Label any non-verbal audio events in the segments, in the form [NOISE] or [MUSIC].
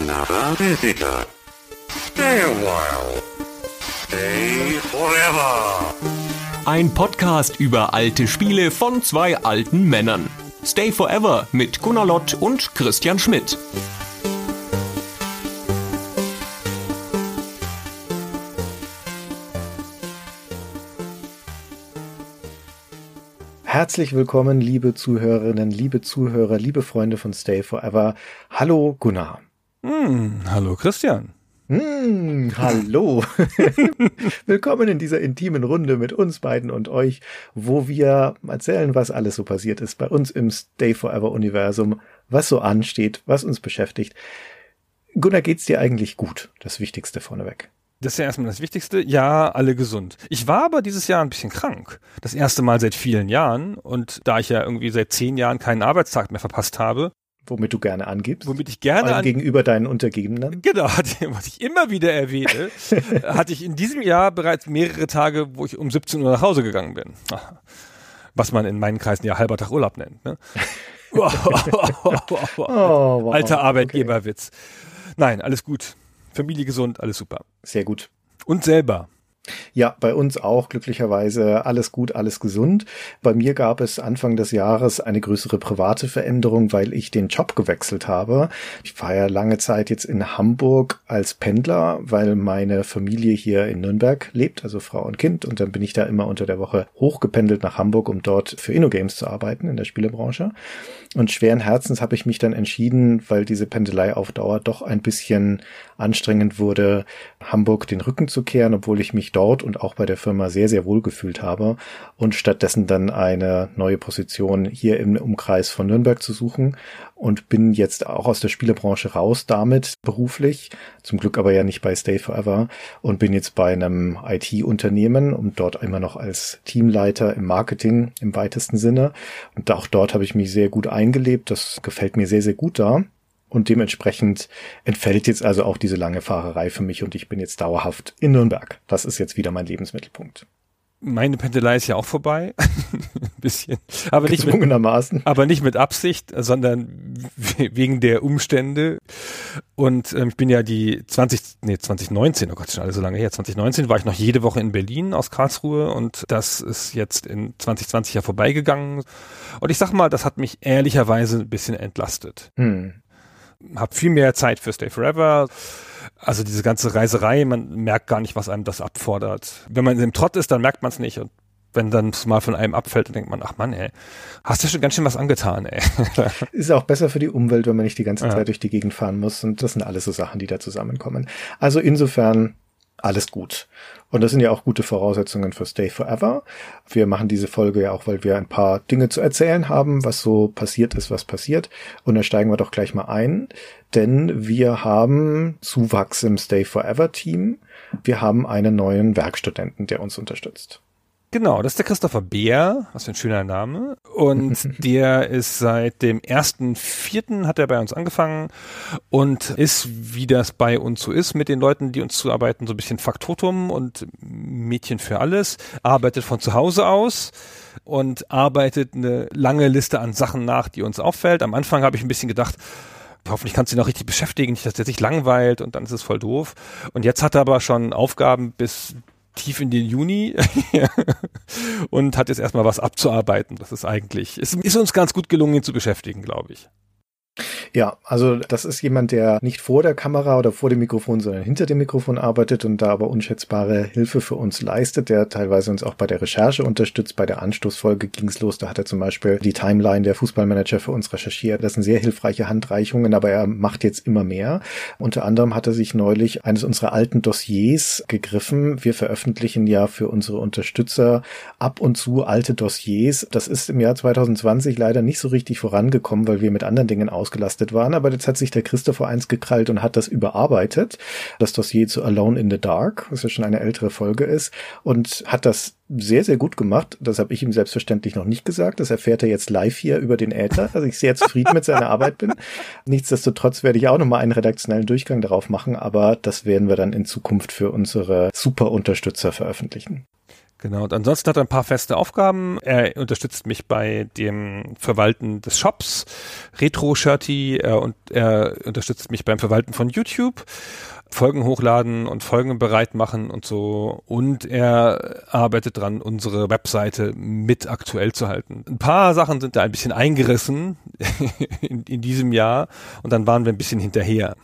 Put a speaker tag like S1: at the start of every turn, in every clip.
S1: another visitor. Stay a while. Stay forever.
S2: Ein Podcast über alte Spiele von zwei alten Männern. Stay Forever mit Gunnar Lott und Christian Schmidt.
S3: Herzlich willkommen, liebe Zuhörerinnen, liebe Zuhörer, liebe Freunde von Stay Forever. Hallo Gunnar.
S4: Hm, hallo Christian.
S3: Hm, hallo. [LAUGHS] Willkommen in dieser intimen Runde mit uns beiden und euch, wo wir erzählen, was alles so passiert ist bei uns im Stay Forever Universum, was so ansteht, was uns beschäftigt. Gunnar, geht's dir eigentlich gut? Das Wichtigste vorneweg.
S4: Das ist ja erstmal das Wichtigste. Ja, alle gesund. Ich war aber dieses Jahr ein bisschen krank. Das erste Mal seit vielen Jahren. Und da ich ja irgendwie seit zehn Jahren keinen Arbeitstag mehr verpasst habe.
S3: Womit du gerne angibst.
S4: Womit ich gerne
S3: an gegenüber deinen Untergebenen.
S4: Genau, [LAUGHS] was ich immer wieder erwähne, [LAUGHS] hatte ich in diesem Jahr bereits mehrere Tage, wo ich um 17 Uhr nach Hause gegangen bin. [LAUGHS] Was man in meinen Kreisen ja halber Tag Urlaub nennt. Ne? oh. Alter Arbeitgeberwitz. Okay. Nein, alles gut. Familie gesund, alles super.
S3: Sehr gut.
S4: Und selber.
S3: Ja, bei uns auch glücklicherweise alles gut, alles gesund. Bei mir gab es Anfang des Jahres eine größere private Veränderung, weil ich den Job gewechselt habe. Ich war ja lange Zeit jetzt in Hamburg als Pendler, weil meine Familie hier in Nürnberg lebt, also Frau und Kind. Und dann bin ich da immer unter der Woche hochgependelt nach Hamburg, um dort für InnoGames zu arbeiten in der Spielebranche. Und schweren Herzens habe ich mich dann entschieden, weil diese Pendelei auf Dauer doch ein bisschen anstrengend wurde, Hamburg den Rücken zu kehren, obwohl ich mich dort und auch bei der Firma sehr, sehr wohl gefühlt habe und stattdessen dann eine neue Position hier im Umkreis von Nürnberg zu suchen und bin jetzt auch aus der Spielebranche raus damit beruflich, zum Glück aber ja nicht bei Stay Forever und bin jetzt bei einem IT-Unternehmen und dort immer noch als Teamleiter im Marketing im weitesten Sinne und auch dort habe ich mich sehr gut eingelebt. Das gefällt mir sehr, sehr gut da. Und dementsprechend entfällt jetzt also auch diese lange Fahrerei für mich und ich bin jetzt dauerhaft in Nürnberg. Das ist jetzt wieder mein Lebensmittelpunkt.
S4: Meine Pendelei ist ja auch vorbei. [LAUGHS] Ein bisschen. Aber nicht,
S3: mit,
S4: aber nicht mit Absicht, sondern wegen der Umstände. Und ähm, ich bin ja die 20, nee, 2019, oh Gott, schon alles so lange her. 2019 war ich noch jede Woche in Berlin aus Karlsruhe und das ist jetzt in 2020 ja vorbeigegangen. Und ich sag mal, das hat mich ehrlicherweise ein bisschen entlastet. Hm. Hab viel mehr Zeit für Stay Forever also diese ganze Reiserei, man merkt gar nicht, was einem das abfordert. Wenn man im Trott ist, dann merkt man es nicht. Und wenn dann es mal von einem abfällt, dann denkt man, ach Mann, ey, hast du schon ganz schön was angetan, ey. [LAUGHS]
S3: Ist auch besser für die Umwelt, wenn man nicht die ganze Zeit durch die Gegend fahren muss. Und das sind alles so Sachen, die da zusammenkommen. Also insofern alles gut. Und das sind ja auch gute Voraussetzungen für Stay Forever. Wir machen diese Folge ja auch, weil wir ein paar Dinge zu erzählen haben, was so passiert ist, was passiert. Und da steigen wir doch gleich mal ein, denn wir haben Zuwachs im Stay Forever Team. Wir haben einen neuen Werkstudenten, der uns unterstützt.
S4: Genau, das ist der Christopher Bär, was für ein schöner Name. Und [LAUGHS] der ist seit dem ersten Vierten hat er bei uns angefangen und ist, wie das bei uns so ist, mit den Leuten, die uns zuarbeiten, so ein bisschen Faktotum und Mädchen für alles, arbeitet von zu Hause aus und arbeitet eine lange Liste an Sachen nach, die uns auffällt. Am Anfang habe ich ein bisschen gedacht, hoffentlich kannst du ihn auch richtig beschäftigen, nicht, dass der sich langweilt und dann ist es voll doof. Und jetzt hat er aber schon Aufgaben bis tief in den Juni [LAUGHS] und hat jetzt erstmal was abzuarbeiten. Das ist eigentlich, es ist uns ganz gut gelungen, ihn zu beschäftigen, glaube ich.
S3: Ja, also das ist jemand, der nicht vor der Kamera oder vor dem Mikrofon, sondern hinter dem Mikrofon arbeitet und da aber unschätzbare Hilfe für uns leistet, der teilweise uns auch bei der Recherche unterstützt. Bei der Anstoßfolge ging's los, da hat er zum Beispiel die Timeline der Fußballmanager für uns recherchiert. Das sind sehr hilfreiche Handreichungen, aber er macht jetzt immer mehr. Unter anderem hat er sich neulich eines unserer alten Dossiers gegriffen. Wir veröffentlichen ja für unsere Unterstützer ab und zu alte Dossiers. Das ist im Jahr 2020 leider nicht so richtig vorangekommen, weil wir mit anderen Dingen ausgelastet ausgelastet waren, aber jetzt hat sich der Christopher eins gekrallt und hat das überarbeitet, das Dossier zu Alone in the Dark, was ja schon eine ältere Folge ist, und hat das sehr, sehr gut gemacht. Das habe ich ihm selbstverständlich noch nicht gesagt. Das erfährt er jetzt live hier über den Äther, dass ich sehr zufrieden mit seiner Arbeit bin. Nichtsdestotrotz werde ich auch nochmal einen redaktionellen Durchgang darauf machen, aber das werden wir dann in Zukunft für unsere super Unterstützer veröffentlichen.
S4: Genau, und ansonsten hat er ein paar feste Aufgaben. Er unterstützt mich bei dem Verwalten des Shops, Retro Shirty, er, und er unterstützt mich beim Verwalten von YouTube. Folgen hochladen und Folgen bereit machen und so. Und er arbeitet dran, unsere Webseite mit aktuell zu halten. Ein paar Sachen sind da ein bisschen eingerissen [LAUGHS] in, in diesem Jahr und dann waren wir ein bisschen hinterher.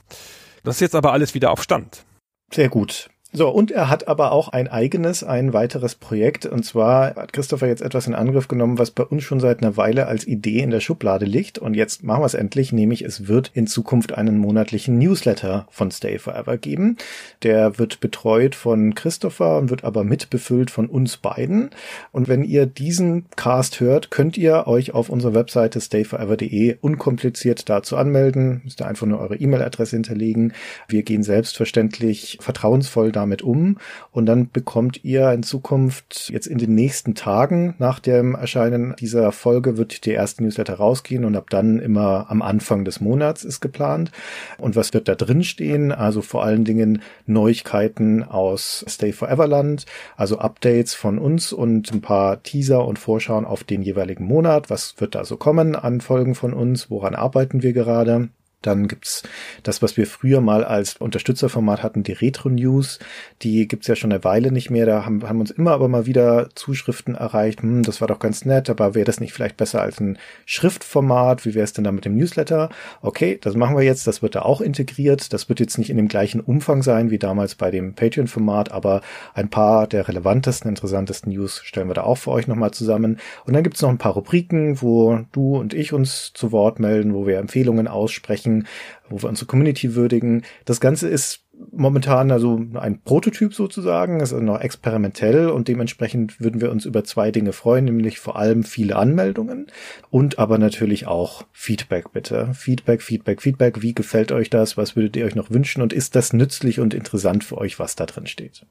S4: Das ist jetzt aber alles wieder auf Stand.
S3: Sehr gut. So, und er hat aber auch ein eigenes, ein weiteres Projekt. Und zwar hat Christopher jetzt etwas in Angriff genommen, was bei uns schon seit einer Weile als Idee in der Schublade liegt. Und jetzt machen wir es endlich, nämlich es wird in Zukunft einen monatlichen Newsletter von Stay Forever geben. Der wird betreut von Christopher und wird aber mitbefüllt von uns beiden. Und wenn ihr diesen Cast hört, könnt ihr euch auf unserer Webseite stayforever.de unkompliziert dazu anmelden. Müsst ihr einfach nur eure E-Mail-Adresse hinterlegen. Wir gehen selbstverständlich vertrauensvoll damit um und dann bekommt ihr in Zukunft jetzt in den nächsten Tagen nach dem Erscheinen dieser Folge wird der erste Newsletter rausgehen und ab dann immer am Anfang des Monats ist geplant. Und was wird da drin stehen? Also vor allen Dingen Neuigkeiten aus Stay Foreverland, also Updates von uns und ein paar Teaser und Vorschauen auf den jeweiligen Monat. Was wird da so kommen an Folgen von uns? Woran arbeiten wir gerade? Dann gibt's das, was wir früher mal als Unterstützerformat hatten, die Retro-News. Die gibt's ja schon eine Weile nicht mehr. Da haben, haben uns immer aber mal wieder Zuschriften erreicht. Hm, das war doch ganz nett, aber wäre das nicht vielleicht besser als ein Schriftformat? Wie wäre es denn da mit dem Newsletter? Okay, das machen wir jetzt. Das wird da auch integriert. Das wird jetzt nicht in dem gleichen Umfang sein wie damals bei dem Patreon-Format, aber ein paar der relevantesten, interessantesten News stellen wir da auch für euch nochmal zusammen. Und dann gibt's noch ein paar Rubriken, wo du und ich uns zu Wort melden, wo wir Empfehlungen aussprechen wo wir unsere Community würdigen. Das Ganze ist momentan also ein Prototyp sozusagen, ist noch experimentell und dementsprechend würden wir uns über zwei Dinge freuen, nämlich vor allem viele Anmeldungen und aber natürlich auch Feedback bitte. Feedback, Feedback, Feedback. Wie gefällt euch das? Was würdet ihr euch noch wünschen? Und ist das nützlich und interessant für euch, was da drin steht?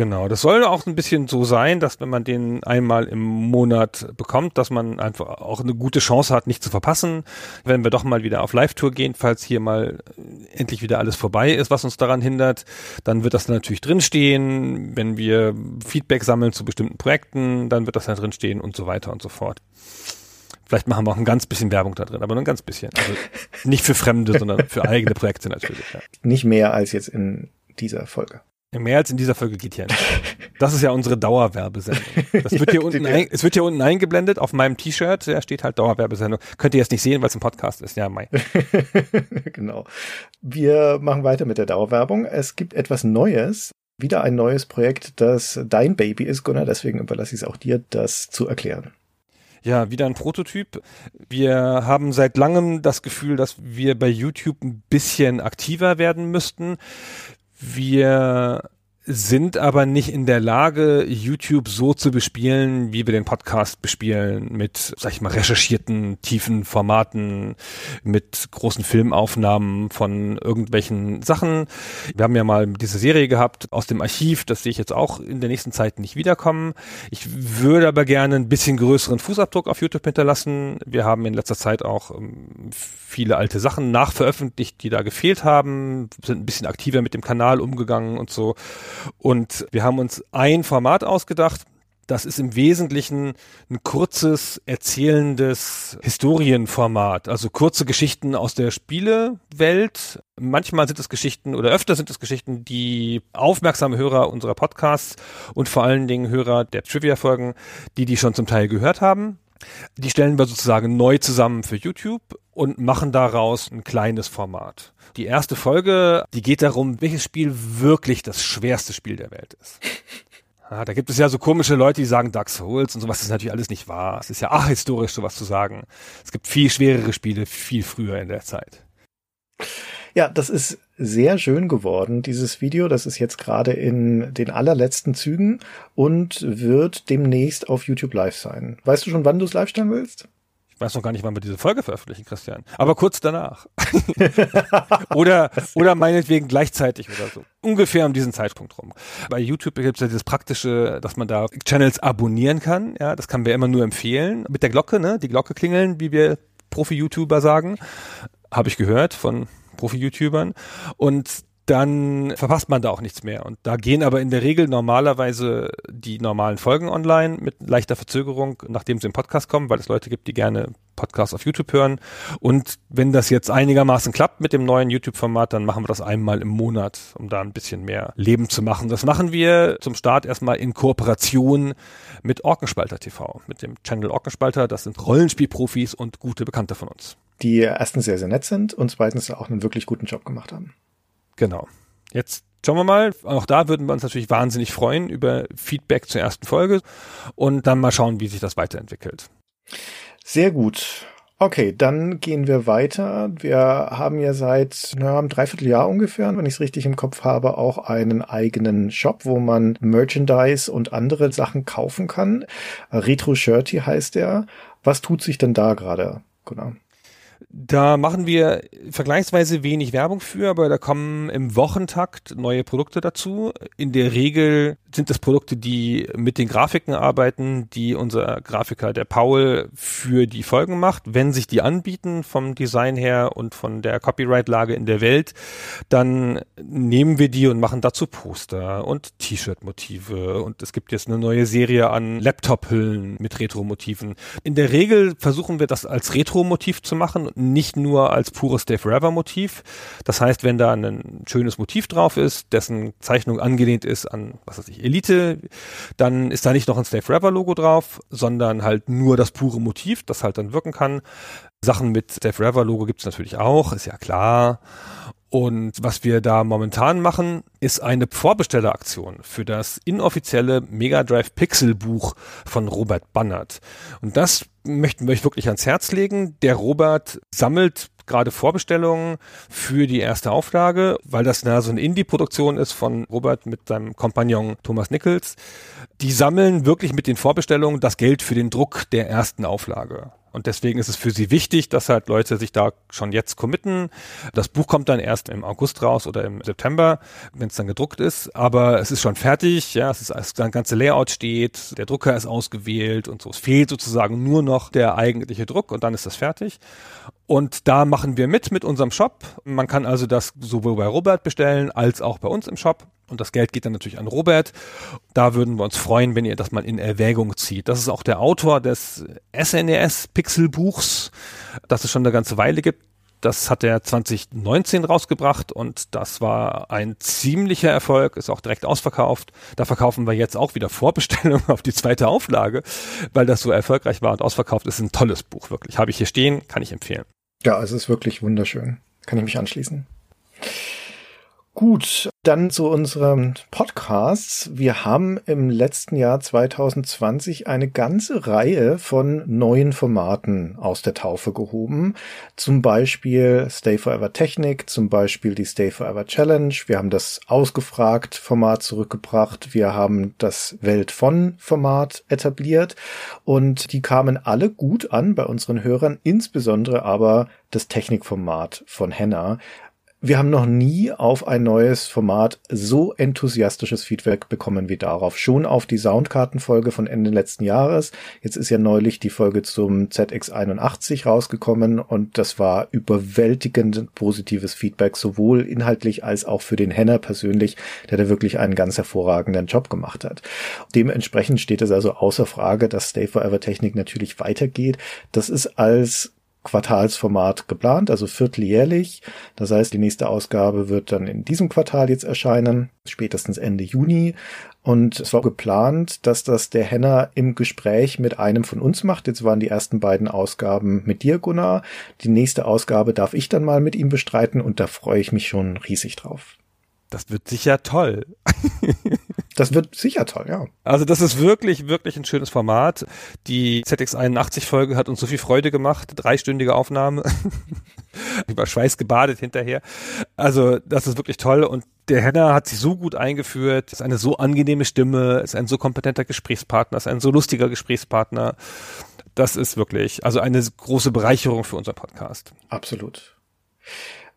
S4: Genau, das soll auch ein bisschen so sein, dass wenn man den einmal im Monat bekommt, dass man einfach auch eine gute Chance hat, nicht zu verpassen. Wenn wir doch mal wieder auf Live-Tour gehen, falls hier mal endlich wieder alles vorbei ist, was uns daran hindert, dann wird das natürlich drinstehen. Wenn wir Feedback sammeln zu bestimmten Projekten, dann wird das da drinstehen und so weiter und so fort. Vielleicht machen wir auch ein ganz bisschen Werbung da drin, aber nur ein ganz bisschen. Also nicht für Fremde, sondern für eigene Projekte natürlich. Ja.
S3: Nicht mehr als jetzt in dieser Folge.
S4: Mehr als in dieser Folge geht ja nicht. Das ist ja unsere Dauerwerbesendung. Das wird [LAUGHS] hier unten ein, es wird hier unten eingeblendet auf meinem T-Shirt. Da steht halt Dauerwerbesendung. Könnt ihr jetzt nicht sehen, weil es ein Podcast ist. Ja, Mai. [LAUGHS]
S3: genau. Wir machen weiter mit der Dauerwerbung. Es gibt etwas Neues. Wieder ein neues Projekt, das dein Baby ist, Gunnar. Deswegen überlasse ich es auch dir, das zu erklären.
S4: Ja, wieder ein Prototyp. Wir haben seit langem das Gefühl, dass wir bei YouTube ein bisschen aktiver werden müssten. Wir sind aber nicht in der Lage, YouTube so zu bespielen, wie wir den Podcast bespielen, mit, sag ich mal, recherchierten, tiefen Formaten, mit großen Filmaufnahmen von irgendwelchen Sachen. Wir haben ja mal diese Serie gehabt aus dem Archiv, das sehe ich jetzt auch in der nächsten Zeit nicht wiederkommen. Ich würde aber gerne ein bisschen größeren Fußabdruck auf YouTube hinterlassen. Wir haben in letzter Zeit auch ähm, viele alte Sachen nachveröffentlicht, die da gefehlt haben, sind ein bisschen aktiver mit dem Kanal umgegangen und so. Und wir haben uns ein Format ausgedacht. Das ist im Wesentlichen ein kurzes, erzählendes Historienformat. Also kurze Geschichten aus der Spielewelt. Manchmal sind es Geschichten oder öfter sind es Geschichten, die aufmerksame Hörer unserer Podcasts und vor allen Dingen Hörer der Trivia-Folgen, die die schon zum Teil gehört haben. Die stellen wir sozusagen neu zusammen für YouTube und machen daraus ein kleines Format. Die erste Folge, die geht darum, welches Spiel wirklich das schwerste Spiel der Welt ist. [LAUGHS] Ja, da gibt es ja so komische Leute, die sagen Dark Souls und sowas. Das ist natürlich alles nicht wahr. Es ist ja ach historisch, sowas zu sagen. Es gibt viel schwerere Spiele, viel früher in der Zeit.
S3: Ja, das ist sehr schön geworden, dieses Video. Das ist jetzt gerade in den allerletzten Zügen und wird demnächst auf YouTube live sein. Weißt du schon, wann du es live stellen willst?
S4: Ich weiß noch gar nicht, wann wir diese Folge veröffentlichen, Christian. Aber kurz danach. [LAUGHS] oder, oder meinetwegen gleichzeitig oder so. Ungefähr um diesen Zeitpunkt rum. Bei YouTube gibt es ja dieses praktische, dass man da Channels abonnieren kann. Ja, das kann wir immer nur empfehlen. Mit der Glocke, ne? Die Glocke klingeln, wie wir Profi-YouTuber sagen. Habe ich gehört von Profi-YouTubern. Und dann verpasst man da auch nichts mehr. Und da gehen aber in der Regel normalerweise die normalen Folgen online mit leichter Verzögerung, nachdem sie im Podcast kommen, weil es Leute gibt, die gerne Podcasts auf YouTube hören. Und wenn das jetzt einigermaßen klappt mit dem neuen YouTube-Format, dann machen wir das einmal im Monat, um da ein bisschen mehr Leben zu machen. Das machen wir zum Start erstmal in Kooperation mit Orkenspalter TV, mit dem Channel Orkenspalter. Das sind Rollenspielprofis und gute Bekannte von uns.
S3: Die erstens sehr, sehr nett sind und zweitens auch einen wirklich guten Job gemacht haben.
S4: Genau. Jetzt schauen wir mal. Auch da würden wir uns natürlich wahnsinnig freuen über Feedback zur ersten Folge und dann mal schauen, wie sich das weiterentwickelt.
S3: Sehr gut. Okay, dann gehen wir weiter. Wir haben ja seit na, einem Dreivierteljahr ungefähr, wenn ich es richtig im Kopf habe, auch einen eigenen Shop, wo man Merchandise und andere Sachen kaufen kann. Retro Shirty heißt der. Was tut sich denn da gerade? Genau.
S4: Da machen wir vergleichsweise wenig Werbung für, aber da kommen im Wochentakt neue Produkte dazu. In der Regel sind das Produkte, die mit den Grafiken arbeiten, die unser Grafiker, der Paul, für die Folgen macht. Wenn sich die anbieten vom Design her und von der Copyright-Lage in der Welt, dann nehmen wir die und machen dazu Poster und T-Shirt-Motive. Und es gibt jetzt eine neue Serie an Laptop-Hüllen mit Retro-Motiven. In der Regel versuchen wir das als Retro-Motiv zu machen nicht nur als pures Stay Forever Motiv. Das heißt, wenn da ein schönes Motiv drauf ist, dessen Zeichnung angelehnt ist an, was weiß ich, Elite, dann ist da nicht noch ein Stay Forever Logo drauf, sondern halt nur das pure Motiv, das halt dann wirken kann. Sachen mit Stay Forever Logo gibt's natürlich auch, ist ja klar. Und was wir da momentan machen, ist eine Vorbestelleraktion für das inoffizielle Mega Drive Pixel Buch von Robert Bannert. Und das möchten wir euch wirklich ans Herz legen. Der Robert sammelt gerade Vorbestellungen für die erste Auflage, weil das na, so eine Indie-Produktion ist von Robert mit seinem Kompagnon Thomas Nichols. Die sammeln wirklich mit den Vorbestellungen das Geld für den Druck der ersten Auflage. Und deswegen ist es für sie wichtig, dass halt Leute sich da schon jetzt committen. Das Buch kommt dann erst im August raus oder im September, wenn es dann gedruckt ist. Aber es ist schon fertig, ja, es ist das ganze Layout steht, der Drucker ist ausgewählt und so. Es fehlt sozusagen nur noch der eigentliche Druck und dann ist das fertig. Und da machen wir mit mit unserem Shop. Man kann also das sowohl bei Robert bestellen als auch bei uns im Shop. Und das Geld geht dann natürlich an Robert. Da würden wir uns freuen, wenn ihr das mal in Erwägung zieht. Das ist auch der Autor des SNES Pixel Buchs, das es schon eine ganze Weile gibt. Das hat er 2019 rausgebracht und das war ein ziemlicher Erfolg, ist auch direkt ausverkauft. Da verkaufen wir jetzt auch wieder Vorbestellungen auf die zweite Auflage, weil das so erfolgreich war und ausverkauft ist. Ein tolles Buch, wirklich. Habe ich hier stehen, kann ich empfehlen.
S3: Ja, es ist wirklich wunderschön. Kann ich mich anschließen. Gut, dann zu unserem Podcast. Wir haben im letzten Jahr 2020 eine ganze Reihe von neuen Formaten aus der Taufe gehoben. Zum Beispiel Stay Forever Technik, zum Beispiel die Stay Forever Challenge. Wir haben das Ausgefragt Format zurückgebracht. Wir haben das Welt von Format etabliert und die kamen alle gut an bei unseren Hörern, insbesondere aber das Technikformat von Henna wir haben noch nie auf ein neues Format so enthusiastisches Feedback bekommen wie darauf. Schon auf die Soundkartenfolge von Ende letzten Jahres. Jetzt ist ja neulich die Folge zum ZX81 rausgekommen und das war überwältigend positives Feedback, sowohl inhaltlich als auch für den Henner persönlich, der da wirklich einen ganz hervorragenden Job gemacht hat. Dementsprechend steht es also außer Frage, dass Stay Forever Technik natürlich weitergeht. Das ist als Quartalsformat geplant, also vierteljährlich. Das heißt, die nächste Ausgabe wird dann in diesem Quartal jetzt erscheinen, spätestens Ende Juni. Und es war geplant, dass das der Henner im Gespräch mit einem von uns macht. Jetzt waren die ersten beiden Ausgaben mit dir, Gunnar. Die nächste Ausgabe darf ich dann mal mit ihm bestreiten und da freue ich mich schon riesig drauf.
S4: Das wird sicher toll. [LAUGHS]
S3: Das wird sicher toll, ja.
S4: Also das ist wirklich, wirklich ein schönes Format. Die ZX81-Folge hat uns so viel Freude gemacht. Dreistündige Aufnahme. [LAUGHS] Über Schweiß gebadet hinterher. Also das ist wirklich toll und der Henner hat sich so gut eingeführt, ist eine so angenehme Stimme, ist ein so kompetenter Gesprächspartner, ist ein so lustiger Gesprächspartner. Das ist wirklich, also eine große Bereicherung für unseren Podcast.
S3: Absolut.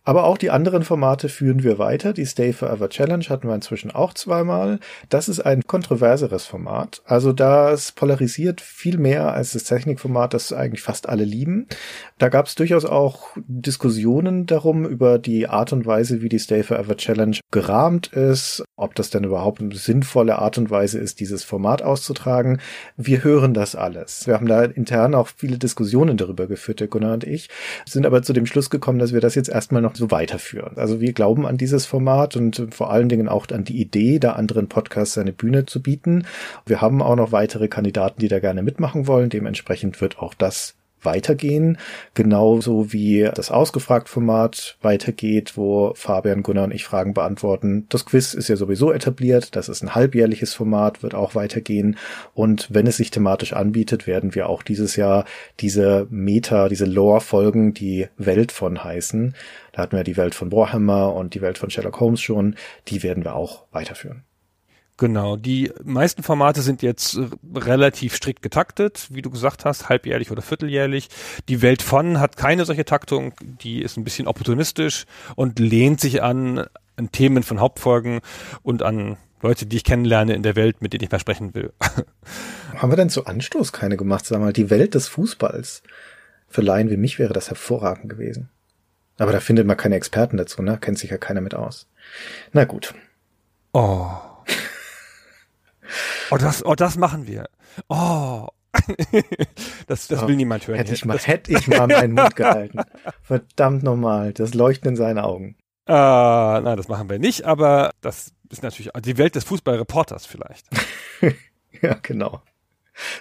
S3: Aber auch die anderen Formate führen wir weiter. Die Stay Forever Challenge hatten wir inzwischen auch zweimal. Das ist ein kontroverseres Format. Also das polarisiert viel mehr als das Technikformat, das eigentlich fast alle lieben. Da gab es durchaus auch Diskussionen darum, über die Art und Weise, wie die Stay Forever Challenge gerahmt ist, ob das denn überhaupt eine sinnvolle Art und Weise ist, dieses Format auszutragen. Wir hören das alles. Wir haben da intern auch viele Diskussionen darüber geführt, der Gunnar und ich, sind aber zu dem Schluss gekommen, dass wir das jetzt erstmal noch so weiterführen. Also wir glauben an dieses Format und vor allen Dingen auch an die Idee, da anderen Podcasts eine Bühne zu bieten. Wir haben auch noch weitere Kandidaten, die da gerne mitmachen wollen. Dementsprechend wird auch das weitergehen, genauso wie das Ausgefragt-Format weitergeht, wo Fabian, Gunnar und ich Fragen beantworten. Das Quiz ist ja sowieso etabliert, das ist ein halbjährliches Format, wird auch weitergehen und wenn es sich thematisch anbietet, werden wir auch dieses Jahr diese Meta, diese Lore-Folgen, die Welt von heißen. Da hatten wir die Welt von Warhammer und die Welt von Sherlock Holmes schon, die werden wir auch weiterführen.
S4: Genau, die meisten Formate sind jetzt relativ strikt getaktet, wie du gesagt hast, halbjährlich oder vierteljährlich. Die Welt von hat keine solche Taktung, die ist ein bisschen opportunistisch und lehnt sich an, an Themen von Hauptfolgen und an Leute, die ich kennenlerne in der Welt, mit denen ich mehr sprechen will. [LAUGHS]
S3: Haben wir denn zu Anstoß keine gemacht, sag mal, die Welt des Fußballs? Für Laien wie mich wäre das hervorragend gewesen. Aber da findet man keine Experten dazu, ne? Kennt sich ja keiner mit aus. Na gut.
S4: Oh. Oh, das, oh, das machen wir. Oh. [LAUGHS] das das oh, will niemand hören.
S3: Hätte ich mal, hätte ich mal meinen [LAUGHS] Mund gehalten. Verdammt nochmal, das Leuchten in seinen Augen.
S4: Äh, nein, das machen wir nicht, aber das ist natürlich die Welt des Fußballreporters vielleicht. [LAUGHS]
S3: ja, genau.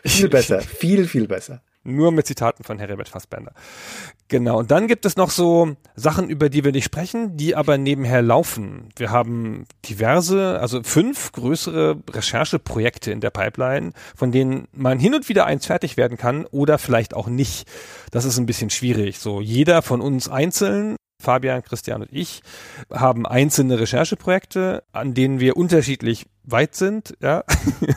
S3: Viel besser, viel, viel besser.
S4: Nur mit Zitaten von Herbert Fassbender. Genau. Und dann gibt es noch so Sachen, über die wir nicht sprechen, die aber nebenher laufen. Wir haben diverse, also fünf größere Rechercheprojekte in der Pipeline, von denen man hin und wieder eins fertig werden kann oder vielleicht auch nicht. Das ist ein bisschen schwierig. So jeder von uns einzeln Fabian, Christian und ich haben einzelne Rechercheprojekte, an denen wir unterschiedlich weit sind, ja.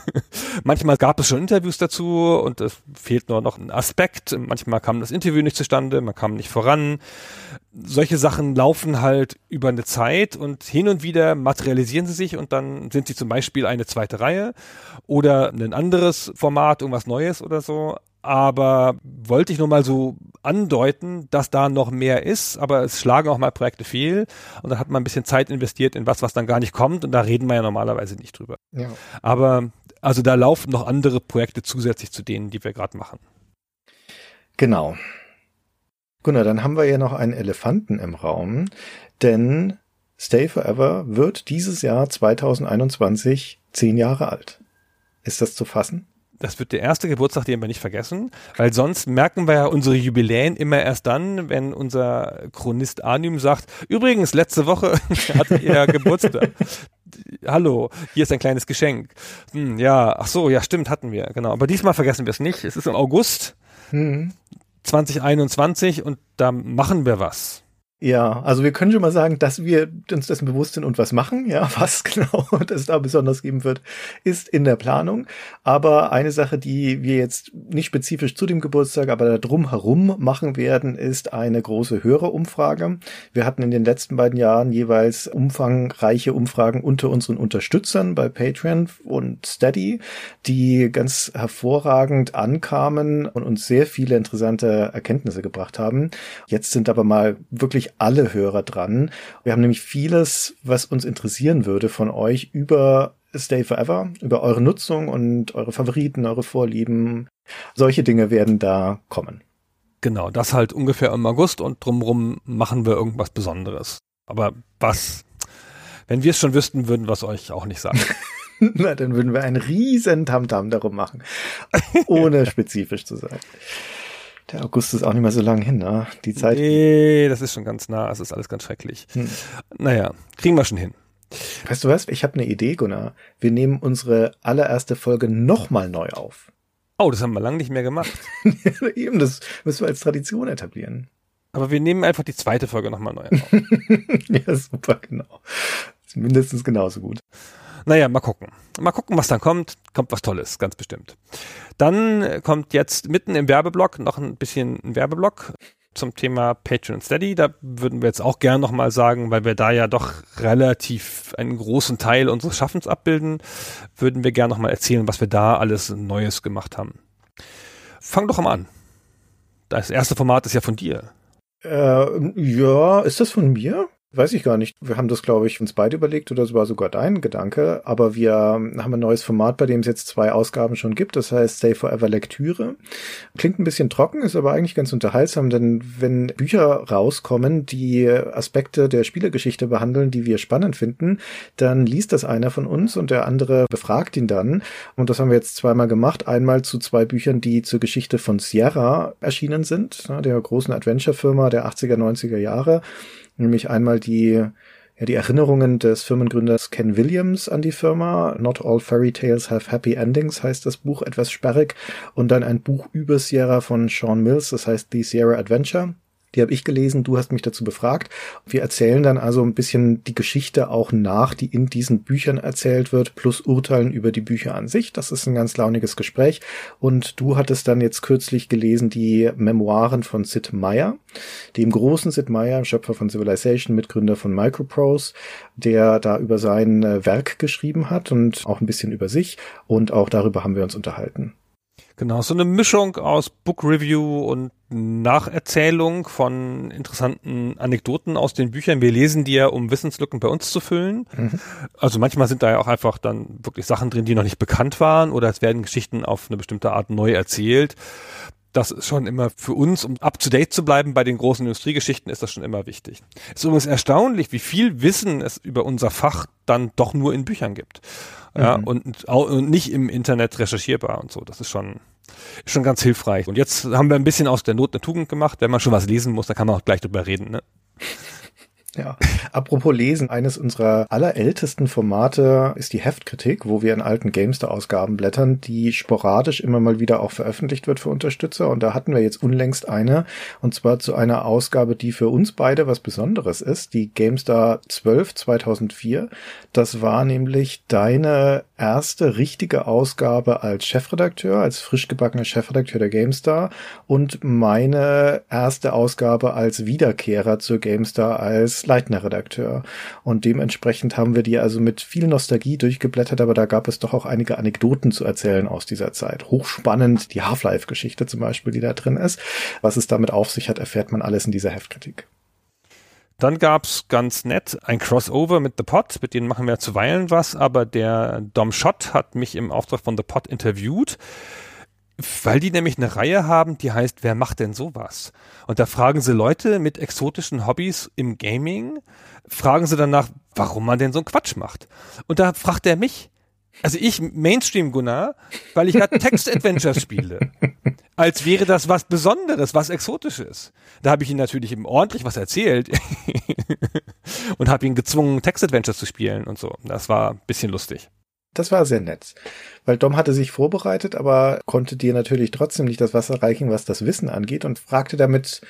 S4: [LAUGHS] manchmal gab es schon Interviews dazu und es fehlt nur noch ein Aspekt. Manchmal kam das Interview nicht zustande, man kam nicht voran. Solche Sachen laufen halt über eine Zeit und hin und wieder materialisieren sie sich und dann sind sie zum Beispiel eine zweite Reihe oder ein anderes Format, irgendwas Neues oder so aber wollte ich nur mal so andeuten, dass da noch mehr ist, aber es schlagen auch mal Projekte fehl und dann hat man ein bisschen Zeit investiert in was, was dann gar nicht kommt und da reden wir ja normalerweise nicht drüber. Ja. Aber also da laufen noch andere Projekte zusätzlich zu denen, die wir gerade machen.
S3: Genau. Gunnar, dann haben wir ja noch einen Elefanten im Raum, denn Stay Forever wird dieses Jahr 2021 zehn Jahre alt. Ist das zu fassen?
S4: Das wird der erste Geburtstag, den wir nicht vergessen, weil sonst merken wir ja unsere Jubiläen immer erst dann, wenn unser Chronist Anym sagt, übrigens, letzte Woche [LAUGHS] hattet ihr Geburtstag. [LAUGHS] Hallo, hier ist ein kleines Geschenk. Hm, ja, ach so, ja, stimmt, hatten wir, genau. Aber diesmal vergessen wir es nicht. Es ist im August mhm. 2021 und da machen wir was.
S3: Ja, also wir können schon mal sagen, dass wir uns dessen bewusst sind und was machen. Ja, [LAUGHS] was genau das da besonders geben wird, ist in der Planung. Aber eine Sache, die wir jetzt nicht spezifisch zu dem Geburtstag, aber da drum herum machen werden, ist eine große Hörerumfrage. Wir hatten in den letzten beiden Jahren jeweils umfangreiche Umfragen unter unseren Unterstützern bei Patreon und Steady, die ganz hervorragend ankamen und uns sehr viele interessante Erkenntnisse gebracht haben. Jetzt sind aber mal wirklich wirklich alle Hörer dran. Wir haben nämlich vieles, was uns interessieren würde von euch über Stay Forever, über eure Nutzung und eure Favoriten, eure Vorlieben. Solche Dinge werden da kommen.
S4: Genau, das halt ungefähr im August und drumrum machen wir irgendwas Besonderes. Aber was? Wenn wir es schon wüssten, würden wir es euch auch nicht sagen. [LAUGHS]
S3: Na, dann würden wir einen riesen Tamtam darum machen, ohne [LAUGHS] spezifisch zu sein. Der August ist auch nicht mehr so lang hin, ne? Die Zeit.
S4: Nee, das ist schon ganz nah. Es ist alles ganz schrecklich. Hm. Naja, kriegen wir schon hin.
S3: Weißt du was? Ich habe eine Idee, Gunnar. Wir nehmen unsere allererste Folge nochmal neu auf.
S4: Oh, das haben wir lange nicht mehr gemacht. [LAUGHS]
S3: Eben, das müssen wir als Tradition etablieren.
S4: Aber wir nehmen einfach die zweite Folge nochmal neu auf. [LAUGHS]
S3: ja, super, genau. Ist mindestens genauso gut.
S4: Naja, mal gucken. Mal gucken, was dann kommt. Kommt was Tolles, ganz bestimmt. Dann kommt jetzt mitten im Werbeblock noch ein bisschen ein Werbeblock. zum Thema Patreon Steady. Da würden wir jetzt auch gern nochmal sagen, weil wir da ja doch relativ einen großen Teil unseres Schaffens abbilden, würden wir gern nochmal erzählen, was wir da alles Neues gemacht haben. Fang doch mal an. Das erste Format ist ja von dir.
S3: Äh, ja, ist das von mir? Weiß ich gar nicht. Wir haben das, glaube ich, uns beide überlegt oder es war sogar dein Gedanke. Aber wir haben ein neues Format, bei dem es jetzt zwei Ausgaben schon gibt. Das heißt Stay Forever Lektüre. Klingt ein bisschen trocken, ist aber eigentlich ganz unterhaltsam, denn wenn Bücher rauskommen, die Aspekte der Spielegeschichte behandeln, die wir spannend finden, dann liest das einer von uns und der andere befragt ihn dann. Und das haben wir jetzt zweimal gemacht. Einmal zu zwei Büchern, die zur Geschichte von Sierra erschienen sind, der großen Adventure-Firma der 80er, 90er Jahre nämlich einmal die ja, die Erinnerungen des Firmengründers Ken Williams an die Firma. Not All Fairy Tales Have Happy Endings heißt das Buch etwas sperrig. Und dann ein Buch über Sierra von Sean Mills, das heißt The Sierra Adventure. Die habe ich gelesen, du hast mich dazu befragt. Wir erzählen dann also ein bisschen die Geschichte auch nach, die in diesen Büchern erzählt wird, plus urteilen über die Bücher an sich. Das ist ein ganz launiges Gespräch. Und du hattest dann jetzt kürzlich gelesen die Memoiren von Sid Meier, dem großen Sid Meier, Schöpfer von Civilization, Mitgründer von Microprose, der da über sein äh, Werk geschrieben hat und auch ein bisschen über sich. Und auch darüber haben wir uns unterhalten.
S4: Genau, so eine Mischung aus Book Review und Nacherzählung von interessanten Anekdoten aus den Büchern. Wir lesen die ja, um Wissenslücken bei uns zu füllen. Mhm. Also manchmal sind da ja auch einfach dann wirklich Sachen drin, die noch nicht bekannt waren oder es werden Geschichten auf eine bestimmte Art neu erzählt. Das ist schon immer für uns, um up to date zu bleiben bei den großen Industriegeschichten, ist das schon immer wichtig. Es ist übrigens erstaunlich, wie viel Wissen es über unser Fach dann doch nur in Büchern gibt. Ja, mhm. und, und nicht im Internet recherchierbar und so. Das ist schon, ist schon ganz hilfreich. Und jetzt haben wir ein bisschen aus der Not eine Tugend gemacht. Wenn man schon was lesen muss, dann kann man auch gleich drüber reden. Ne?
S3: Ja. [LAUGHS] Apropos Lesen, eines unserer allerältesten Formate ist die Heftkritik, wo wir in alten Gamester-Ausgaben blättern, die sporadisch immer mal wieder auch veröffentlicht wird für Unterstützer. Und da hatten wir jetzt unlängst eine, und zwar zu einer Ausgabe, die für uns beide was Besonderes ist, die Gamestar 12 2004. Das war nämlich deine erste richtige Ausgabe als Chefredakteur, als frisch gebackener Chefredakteur der Gamestar und meine erste Ausgabe als Wiederkehrer zur Gamestar als Leitner Redakteur. Und dementsprechend haben wir die also mit viel Nostalgie durchgeblättert, aber da gab es doch auch einige Anekdoten zu erzählen aus dieser Zeit. Hochspannend, die Half-Life-Geschichte zum Beispiel, die da drin ist. Was es damit auf sich hat, erfährt man alles in dieser Heftkritik.
S4: Dann gab's ganz nett ein Crossover mit The Pot, mit denen machen wir zuweilen was, aber der Dom Schott hat mich im Auftrag von The Pot interviewt weil die nämlich eine Reihe haben, die heißt, wer macht denn sowas? Und da fragen sie Leute mit exotischen Hobbys im Gaming, fragen sie danach, warum man denn so einen Quatsch macht. Und da fragt er mich, also ich Mainstream Gunnar, weil ich gerade Text Adventures spiele. Als wäre das was Besonderes, was Exotisches. Da habe ich ihm natürlich eben ordentlich was erzählt [LAUGHS] und habe ihn gezwungen, Text Adventures zu spielen und so. Das war ein bisschen lustig.
S3: Das war sehr nett. Weil Dom hatte sich vorbereitet, aber konnte dir natürlich trotzdem nicht das Wasser reichen, was das Wissen angeht und fragte damit,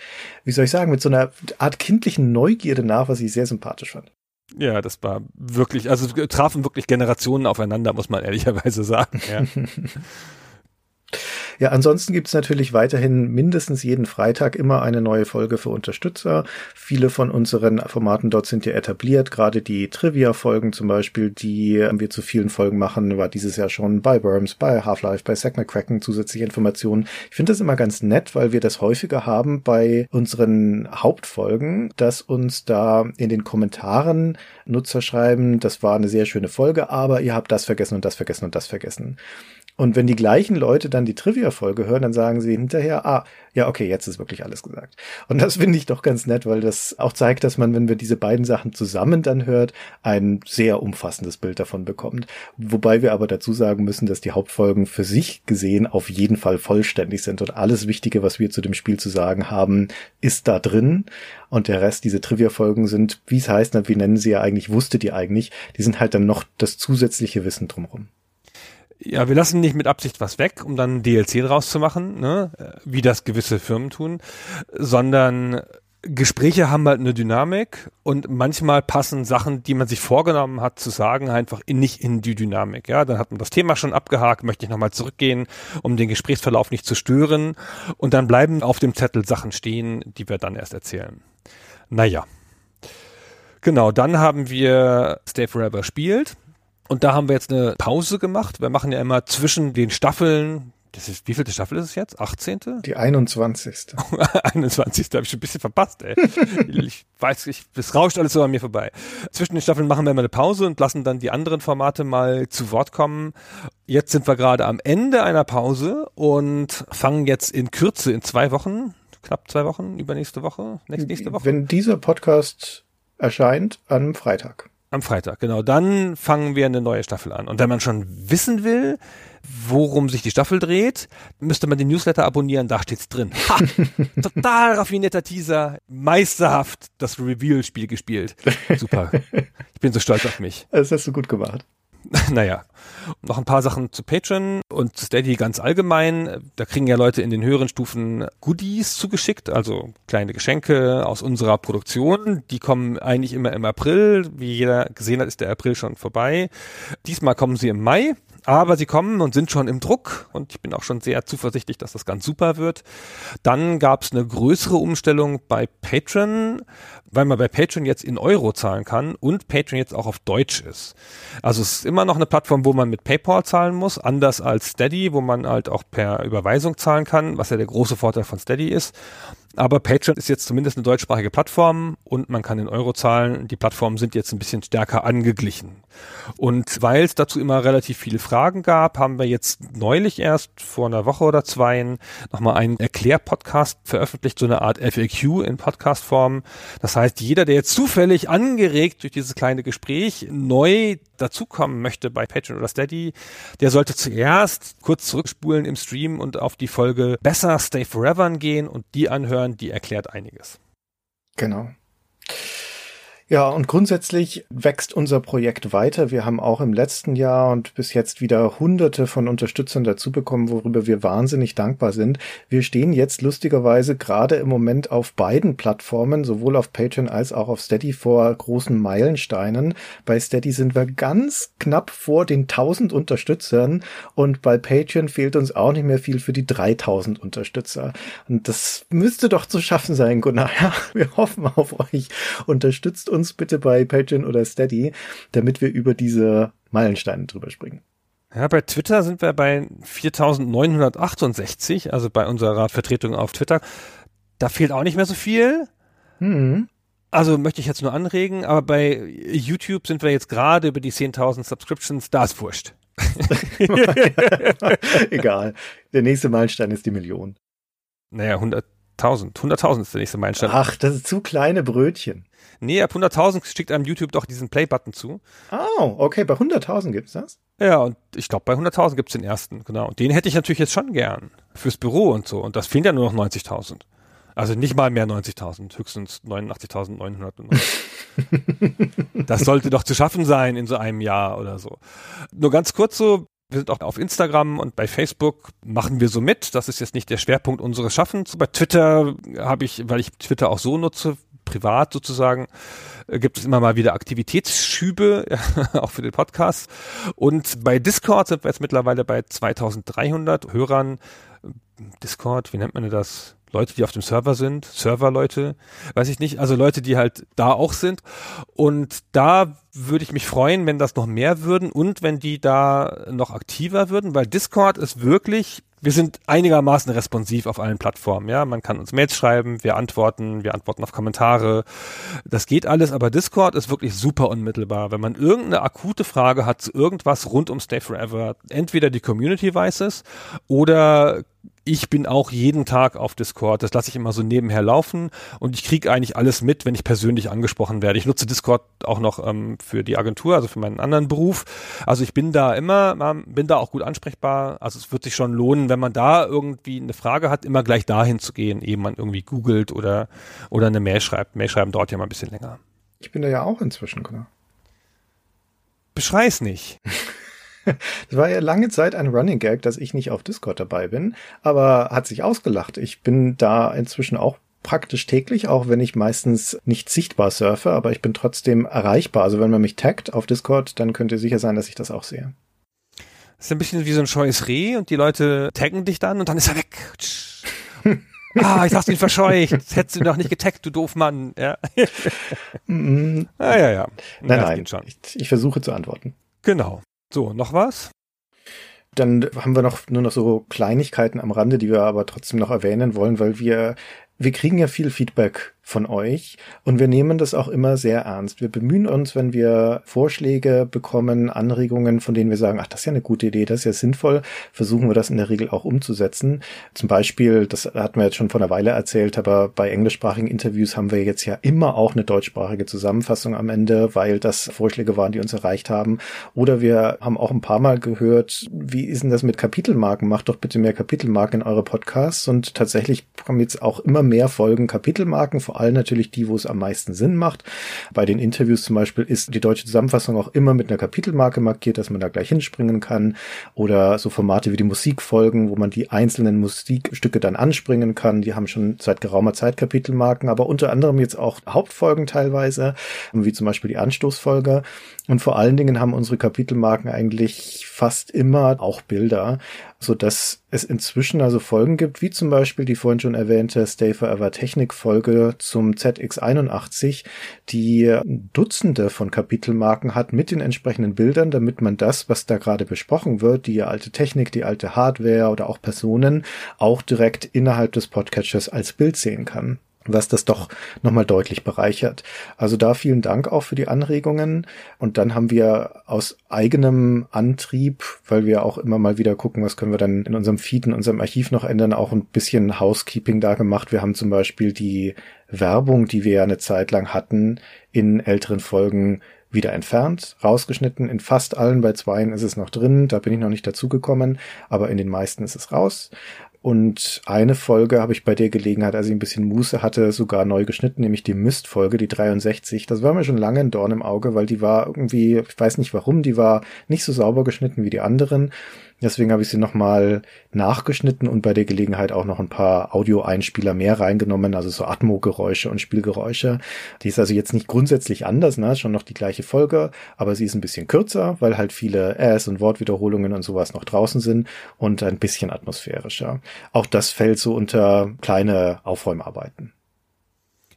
S3: wie soll ich sagen, mit so einer Art kindlichen Neugierde nach, was ich sehr sympathisch fand.
S4: Ja, das war wirklich, also trafen wirklich Generationen aufeinander, muss man ehrlicherweise sagen. Ja. [LAUGHS]
S3: Ja, ansonsten gibt's natürlich weiterhin mindestens jeden Freitag immer eine neue Folge für Unterstützer. Viele von unseren Formaten dort sind ja etabliert. Gerade die Trivia-Folgen zum Beispiel, die wir zu vielen Folgen machen, war dieses Jahr schon bei Worms, bei Half-Life, bei Zack McCracken zusätzliche Informationen. Ich finde das immer ganz nett, weil wir das häufiger haben bei unseren Hauptfolgen, dass uns da in den Kommentaren Nutzer schreiben, das war eine sehr schöne Folge, aber ihr habt das vergessen und das vergessen und das vergessen. Und wenn die gleichen Leute dann die Trivia-Folge hören, dann sagen sie hinterher, ah, ja, okay, jetzt ist wirklich alles gesagt. Und das finde ich doch ganz nett, weil das auch zeigt, dass man, wenn wir diese beiden Sachen zusammen dann hört, ein sehr umfassendes Bild davon bekommt. Wobei wir aber dazu sagen müssen, dass die Hauptfolgen für sich gesehen auf jeden Fall vollständig sind und alles Wichtige, was wir zu dem Spiel zu sagen haben, ist da drin. Und der Rest, diese Trivia-Folgen sind, wie es heißt, wie nennen sie ja eigentlich, wusstet ihr eigentlich, die sind halt dann noch das zusätzliche Wissen drumherum.
S4: Ja, wir lassen nicht mit Absicht was weg, um dann DLC draus zu machen, ne? wie das gewisse Firmen tun, sondern Gespräche haben halt eine Dynamik und manchmal passen Sachen, die man sich vorgenommen hat zu sagen, einfach in, nicht in die Dynamik. Ja, dann hat man das Thema schon abgehakt, möchte ich nochmal zurückgehen, um den Gesprächsverlauf nicht zu stören. Und dann bleiben auf dem Zettel Sachen stehen, die wir dann erst erzählen. Naja. Genau, dann haben wir Stay Forever spielt. Und da haben wir jetzt eine Pause gemacht. Wir machen ja immer zwischen den Staffeln, das ist, wie vielte Staffel ist es jetzt? 18.?
S3: Die 21.
S4: 21. [LAUGHS] habe ich schon ein bisschen verpasst, ey. [LAUGHS] ich weiß, ich, das rauscht alles so an mir vorbei. Zwischen den Staffeln machen wir immer eine Pause und lassen dann die anderen Formate mal zu Wort kommen. Jetzt sind wir gerade am Ende einer Pause und fangen jetzt in Kürze, in zwei Wochen, knapp zwei Wochen, übernächste Woche, nächste, nächste Woche.
S3: Wenn dieser Podcast erscheint, am Freitag.
S4: Am Freitag, genau. Dann fangen wir eine neue Staffel an. Und wenn man schon wissen will, worum sich die Staffel dreht, müsste man den Newsletter abonnieren, da steht's drin. Ha, [LAUGHS] total raffinierter Teaser, meisterhaft das Reveal-Spiel gespielt. Super. Ich bin so stolz auf mich.
S3: Das hast du gut gemacht. [LAUGHS]
S4: naja, noch ein paar Sachen zu Patreon und Steady ganz allgemein. Da kriegen ja Leute in den höheren Stufen Goodies zugeschickt, also kleine Geschenke aus unserer Produktion. Die kommen eigentlich immer im April. Wie jeder gesehen hat, ist der April schon vorbei. Diesmal kommen sie im Mai. Aber sie kommen und sind schon im Druck und ich bin auch schon sehr zuversichtlich, dass das ganz super wird. Dann gab es eine größere Umstellung bei Patreon, weil man bei Patreon jetzt in Euro zahlen kann und Patreon jetzt auch auf Deutsch ist. Also es ist immer noch eine Plattform, wo man mit PayPal zahlen muss, anders als Steady, wo man halt auch per Überweisung zahlen kann, was ja der große Vorteil von Steady ist. Aber Patreon ist jetzt zumindest eine deutschsprachige Plattform und man kann in Euro zahlen. Die Plattformen sind jetzt ein bisschen stärker angeglichen. Und weil es dazu immer relativ viele Fragen gab, haben wir jetzt neulich erst vor einer Woche oder zwei nochmal einen Erklärpodcast veröffentlicht, so eine Art FAQ in Podcastform. Das heißt, jeder, der jetzt zufällig angeregt durch dieses kleine Gespräch neu dazukommen möchte bei Patreon oder Steady, der sollte zuerst kurz zurückspulen im Stream und auf die Folge Besser Stay Forever gehen und die anhören, die erklärt einiges.
S3: Genau. Ja, und grundsätzlich wächst unser Projekt weiter. Wir haben auch im letzten Jahr und bis jetzt wieder hunderte von Unterstützern dazu bekommen, worüber wir wahnsinnig dankbar sind. Wir stehen jetzt lustigerweise gerade im Moment auf beiden Plattformen, sowohl auf Patreon als auch auf Steady vor großen Meilensteinen. Bei Steady sind wir ganz knapp vor den 1000 Unterstützern und bei Patreon fehlt uns auch nicht mehr viel für die 3000 Unterstützer. Und das müsste doch zu schaffen sein, Gunnar. [LAUGHS] Ja, wir hoffen auf euch. Unterstützt uns bitte bei Patreon oder Steady, damit wir über diese Meilensteine drüber springen.
S4: Ja, bei Twitter sind wir bei 4968, also bei unserer Vertretung auf Twitter. Da fehlt auch nicht mehr so viel.
S3: Mhm.
S4: Also möchte ich jetzt nur anregen, aber bei YouTube sind wir jetzt gerade über die 10.000 Subscriptions, da ist wurscht. [LAUGHS]
S3: Egal. Der nächste Meilenstein ist die Million.
S4: Naja, 100.000. 100.000 ist der nächste Meilenstein.
S3: Ach, das ist zu kleine Brötchen.
S4: Nee, ab 100.000 schickt einem YouTube doch diesen Play-Button zu.
S3: Oh, okay, bei 100.000 gibt's das?
S4: Ja, und ich glaube, bei 100.000 gibt's den ersten, genau. Und den hätte ich natürlich jetzt schon gern. Fürs Büro und so. Und das fehlen ja nur noch 90.000. Also nicht mal mehr 90.000, höchstens 89.900. [LAUGHS] das sollte doch zu schaffen sein in so einem Jahr oder so. Nur ganz kurz so, wir sind auch auf Instagram und bei Facebook machen wir so mit. Das ist jetzt nicht der Schwerpunkt unseres Schaffens. Bei Twitter habe ich, weil ich Twitter auch so nutze, privat sozusagen, äh, gibt es immer mal wieder Aktivitätsschübe, [LAUGHS] auch für den Podcast. Und bei Discord sind wir jetzt mittlerweile bei 2300 Hörern. Discord, wie nennt man das? Leute, die auf dem Server sind, Serverleute, weiß ich nicht, also Leute, die halt da auch sind. Und da würde ich mich freuen, wenn das noch mehr würden und wenn die da noch aktiver würden, weil Discord ist wirklich wir sind einigermaßen responsiv auf allen Plattformen. Ja, man kann uns Mails schreiben, wir antworten, wir antworten auf Kommentare. Das geht alles, aber Discord ist wirklich super unmittelbar. Wenn man irgendeine akute Frage hat zu irgendwas rund um Stay Forever, entweder die Community weiß es oder ich bin auch jeden Tag auf Discord. Das lasse ich immer so nebenher laufen und ich kriege eigentlich alles mit, wenn ich persönlich angesprochen werde. Ich nutze Discord auch noch ähm, für die Agentur, also für meinen anderen Beruf. Also ich bin da immer, ähm, bin da auch gut ansprechbar. Also es wird sich schon lohnen, wenn man da irgendwie eine Frage hat, immer gleich dahin zu gehen, ehe man irgendwie googelt oder, oder eine Mail schreibt. Mail schreiben dauert ja mal ein bisschen länger.
S3: Ich bin da ja auch inzwischen, klar.
S4: Beschrei's nicht. [LAUGHS] [LAUGHS]
S3: Es war ja lange Zeit ein Running Gag, dass ich nicht auf Discord dabei bin, aber hat sich ausgelacht. Ich bin da inzwischen auch praktisch täglich, auch wenn ich meistens nicht sichtbar surfe, aber ich bin trotzdem erreichbar. Also wenn man mich taggt auf Discord, dann könnt ihr sicher sein, dass ich das auch sehe.
S4: Das ist ein bisschen wie so ein scheues Reh und die Leute taggen dich dann und dann ist er weg. [LAUGHS] ah, ich hast ihn verscheucht. Hättest du ihn doch nicht getaggt, du doof Mann. Ja.
S3: Mm,
S4: ah, ja, ja.
S3: nein,
S4: Das
S3: nein, ich, ich versuche zu antworten.
S4: Genau. So, noch was?
S3: Dann haben wir noch nur noch so Kleinigkeiten am Rande, die wir aber trotzdem noch erwähnen wollen, weil wir wir kriegen ja viel Feedback von euch und wir nehmen das auch immer sehr ernst. Wir bemühen uns, wenn wir Vorschläge bekommen, Anregungen, von denen wir sagen, ach, das ist ja eine gute Idee, das ist ja sinnvoll, versuchen wir das in der Regel auch umzusetzen. Zum Beispiel, das hatten wir jetzt schon vor einer Weile erzählt, aber bei englischsprachigen Interviews haben wir jetzt ja immer auch eine deutschsprachige Zusammenfassung am Ende, weil das Vorschläge waren, die uns erreicht haben. Oder wir haben auch ein paar Mal gehört, wie ist denn das mit Kapitelmarken? Macht doch bitte mehr Kapitelmarken in eure Podcasts und tatsächlich kommen jetzt auch immer mehr Folgen Kapitelmarken, vor allem natürlich die, wo es am meisten Sinn macht. Bei den Interviews zum Beispiel ist die deutsche Zusammenfassung auch immer mit einer Kapitelmarke markiert, dass man da gleich hinspringen kann. Oder so Formate wie die Musikfolgen, wo man die einzelnen Musikstücke dann anspringen kann. Die haben schon seit geraumer Zeit Kapitelmarken, aber unter anderem jetzt auch Hauptfolgen teilweise, wie zum Beispiel die Anstoßfolge. Und vor allen Dingen haben unsere Kapitelmarken eigentlich fast immer auch Bilder, so dass es inzwischen also Folgen gibt, wie zum Beispiel die vorhin schon erwähnte Stay Forever Technik Folge zum ZX81, die Dutzende von Kapitelmarken hat mit den entsprechenden Bildern, damit man das, was da gerade besprochen wird, die alte Technik, die alte Hardware oder auch Personen, auch direkt innerhalb des Podcatchers als Bild sehen kann was das doch nochmal deutlich bereichert. Also da vielen Dank auch für die Anregungen. Und dann haben wir aus eigenem Antrieb, weil wir auch immer mal wieder gucken, was können wir dann in unserem Feed, in unserem Archiv noch ändern, auch ein bisschen Housekeeping da gemacht. Wir haben zum Beispiel die Werbung, die wir ja eine Zeit lang hatten, in älteren Folgen wieder entfernt, rausgeschnitten. In fast allen, bei zweien ist es noch drin, da bin ich noch nicht dazugekommen, aber in den meisten ist es raus. Und eine Folge habe ich bei der Gelegenheit, als ich ein bisschen Muße hatte, sogar neu geschnitten, nämlich die Mist-Folge, die 63. Das war mir schon lange ein Dorn im Auge, weil die war irgendwie, ich weiß nicht warum, die war nicht so sauber geschnitten wie die anderen. Deswegen habe ich sie nochmal nachgeschnitten und bei der Gelegenheit auch noch ein paar Audioeinspieler mehr reingenommen, also so Atmo-Geräusche und Spielgeräusche. Die ist also jetzt nicht grundsätzlich anders, ne? schon noch die gleiche Folge, aber sie ist ein bisschen kürzer, weil halt viele Äs und Wortwiederholungen und sowas noch draußen sind und ein bisschen atmosphärischer. Auch das fällt so unter kleine Aufräumarbeiten.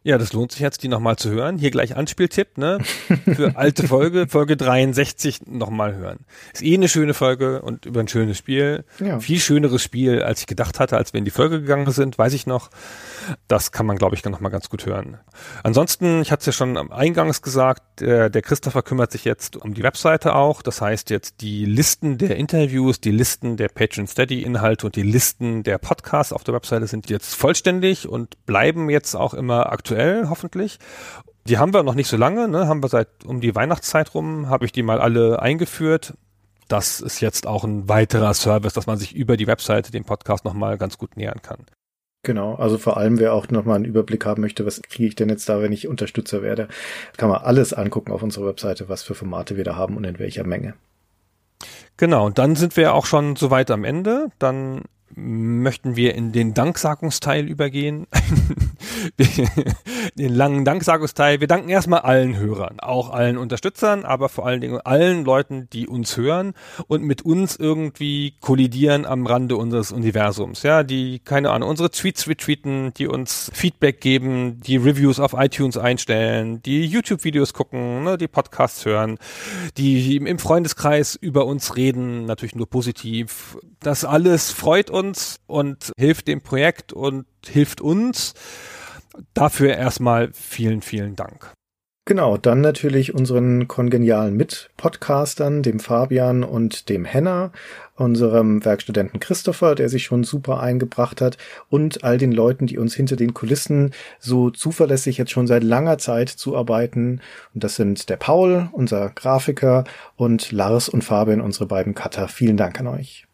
S4: Ja, das lohnt sich jetzt, die nochmal zu hören. Hier gleich Anspieltipp, ne? Für alte Folge, Folge 63 nochmal hören. Ist eh eine schöne Folge und über ein schönes Spiel.
S3: Ja.
S4: Viel schöneres Spiel, als ich gedacht hatte, als wir in die Folge gegangen sind, weiß ich noch. Das kann man, glaube ich, nochmal ganz gut hören. Ansonsten, ich hatte es ja schon am Eingangs gesagt, der, der Christopher kümmert sich jetzt um die Webseite auch. Das heißt jetzt die Listen der Interviews, die Listen der Patreon Steady Inhalte und die Listen der Podcasts auf der Webseite sind jetzt vollständig und bleiben jetzt auch immer aktuell, hoffentlich. Die haben wir noch nicht so lange, ne? haben wir seit um die Weihnachtszeit rum, habe ich die mal alle eingeführt. Das ist jetzt auch ein weiterer Service, dass man sich über die Webseite dem Podcast nochmal ganz gut nähern kann.
S3: Genau, also vor allem, wer auch nochmal einen Überblick haben möchte, was kriege ich denn jetzt da, wenn ich Unterstützer werde, kann man alles angucken auf unserer Webseite, was für Formate wir da haben und in welcher Menge.
S4: Genau, und dann sind wir auch schon so weit am Ende. Dann möchten wir in den Danksagungsteil übergehen. [LAUGHS] den langen Danksagungsteil. Wir danken erstmal allen Hörern, auch allen Unterstützern, aber vor allen Dingen allen Leuten, die uns hören und mit uns irgendwie kollidieren am Rande unseres Universums. Ja, die, keine Ahnung, unsere Tweets retweeten, die uns Feedback geben, die Reviews auf iTunes einstellen, die YouTube-Videos gucken, ne, die Podcasts hören, die im Freundeskreis über uns reden, natürlich nur positiv. Das alles freut uns und hilft dem Projekt und hilft uns. Dafür erstmal vielen, vielen Dank.
S3: Genau, dann natürlich unseren kongenialen Mit-Podcastern, dem Fabian und dem Henna, unserem Werkstudenten Christopher, der sich schon super eingebracht hat, und all den Leuten, die uns hinter den Kulissen so zuverlässig jetzt schon seit langer Zeit zuarbeiten. Und das sind der Paul, unser Grafiker, und Lars und Fabian, unsere beiden Cutter. Vielen Dank an euch.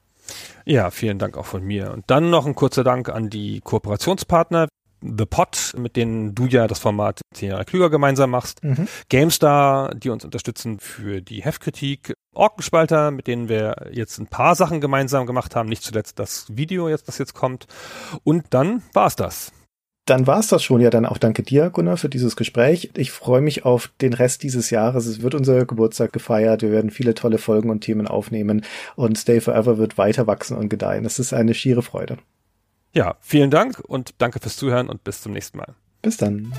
S4: Ja, vielen Dank auch von mir. Und dann noch ein kurzer Dank an die Kooperationspartner. The Pot, mit denen du ja das Format 10 Jahre klüger gemeinsam machst,
S3: mhm.
S4: GameStar, die uns unterstützen für die Heftkritik, Orkenspalter, mit denen wir jetzt ein paar Sachen gemeinsam gemacht haben, nicht zuletzt das Video jetzt, das jetzt kommt. Und dann war's das.
S3: Dann war's das schon. Ja, dann auch danke dir, Gunnar, für dieses Gespräch. Ich freue mich auf den Rest dieses Jahres. Es wird unser Geburtstag gefeiert. Wir werden viele tolle Folgen und Themen aufnehmen und Stay Forever wird weiter wachsen und gedeihen. Es ist eine schiere Freude.
S4: Ja, vielen Dank und danke fürs Zuhören und bis zum nächsten Mal.
S3: Bis dann.